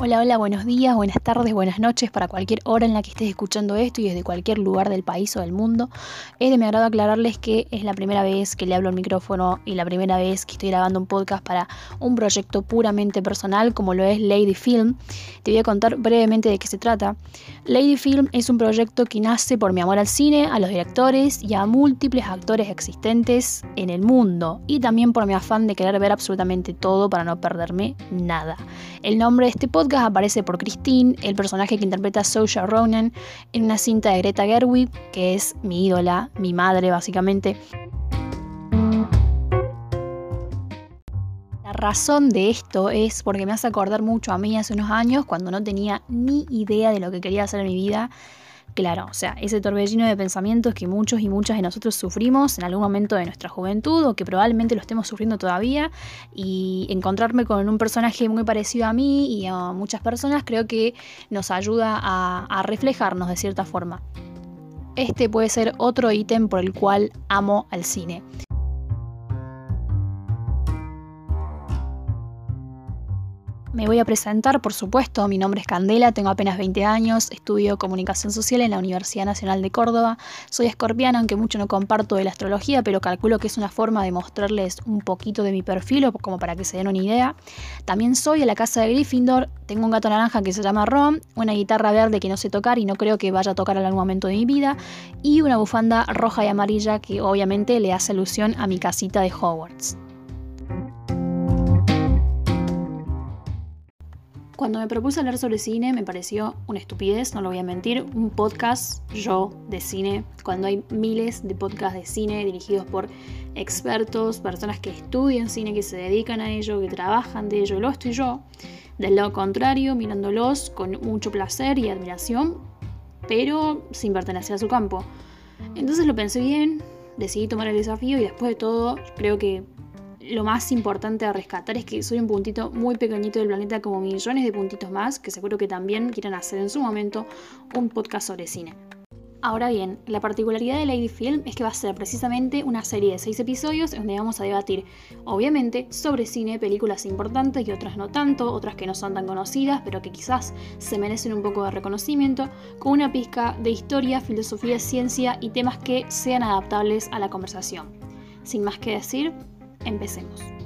Hola, hola, buenos días, buenas tardes, buenas noches para cualquier hora en la que estés escuchando esto y desde cualquier lugar del país o del mundo. Es de mi agrado aclararles que es la primera vez que le hablo al micrófono y la primera vez que estoy grabando un podcast para un proyecto puramente personal como lo es Lady Film. Te voy a contar brevemente de qué se trata. Lady Film es un proyecto que nace por mi amor al cine, a los directores y a múltiples actores existentes en el mundo y también por mi afán de querer ver absolutamente todo para no perderme nada. El nombre de este podcast aparece por Christine, el personaje que interpreta Saoirse Ronan en una cinta de Greta Gerwig, que es mi ídola, mi madre básicamente. La razón de esto es porque me hace acordar mucho a mí hace unos años cuando no tenía ni idea de lo que quería hacer en mi vida claro, o sea, ese torbellino de pensamientos que muchos y muchas de nosotros sufrimos en algún momento de nuestra juventud o que probablemente lo estemos sufriendo todavía y encontrarme con un personaje muy parecido a mí y a muchas personas creo que nos ayuda a, a reflejarnos de cierta forma. Este puede ser otro ítem por el cual amo al cine. Me voy a presentar, por supuesto, mi nombre es Candela, tengo apenas 20 años, estudio comunicación social en la Universidad Nacional de Córdoba, soy escorpiana, aunque mucho no comparto de la astrología, pero calculo que es una forma de mostrarles un poquito de mi perfil o como para que se den una idea. También soy de la casa de Gryffindor, tengo un gato naranja que se llama Ron, una guitarra verde que no sé tocar y no creo que vaya a tocar en algún momento de mi vida, y una bufanda roja y amarilla que obviamente le hace alusión a mi casita de Hogwarts. Cuando me propuse hablar sobre cine me pareció una estupidez, no lo voy a mentir, un podcast yo de cine, cuando hay miles de podcasts de cine dirigidos por expertos, personas que estudian cine, que se dedican a ello, que trabajan de ello, lo estoy yo, del lado contrario, mirándolos con mucho placer y admiración, pero sin pertenecer a su campo. Entonces lo pensé bien, decidí tomar el desafío y después de todo creo que lo más importante a rescatar es que soy un puntito muy pequeñito del planeta como millones de puntitos más que seguro que también quieran hacer en su momento un podcast sobre cine. Ahora bien, la particularidad de Lady Film es que va a ser precisamente una serie de seis episodios donde vamos a debatir, obviamente, sobre cine, películas importantes y otras no tanto, otras que no son tan conocidas, pero que quizás se merecen un poco de reconocimiento, con una pizca de historia, filosofía, ciencia y temas que sean adaptables a la conversación. Sin más que decir, Empecemos.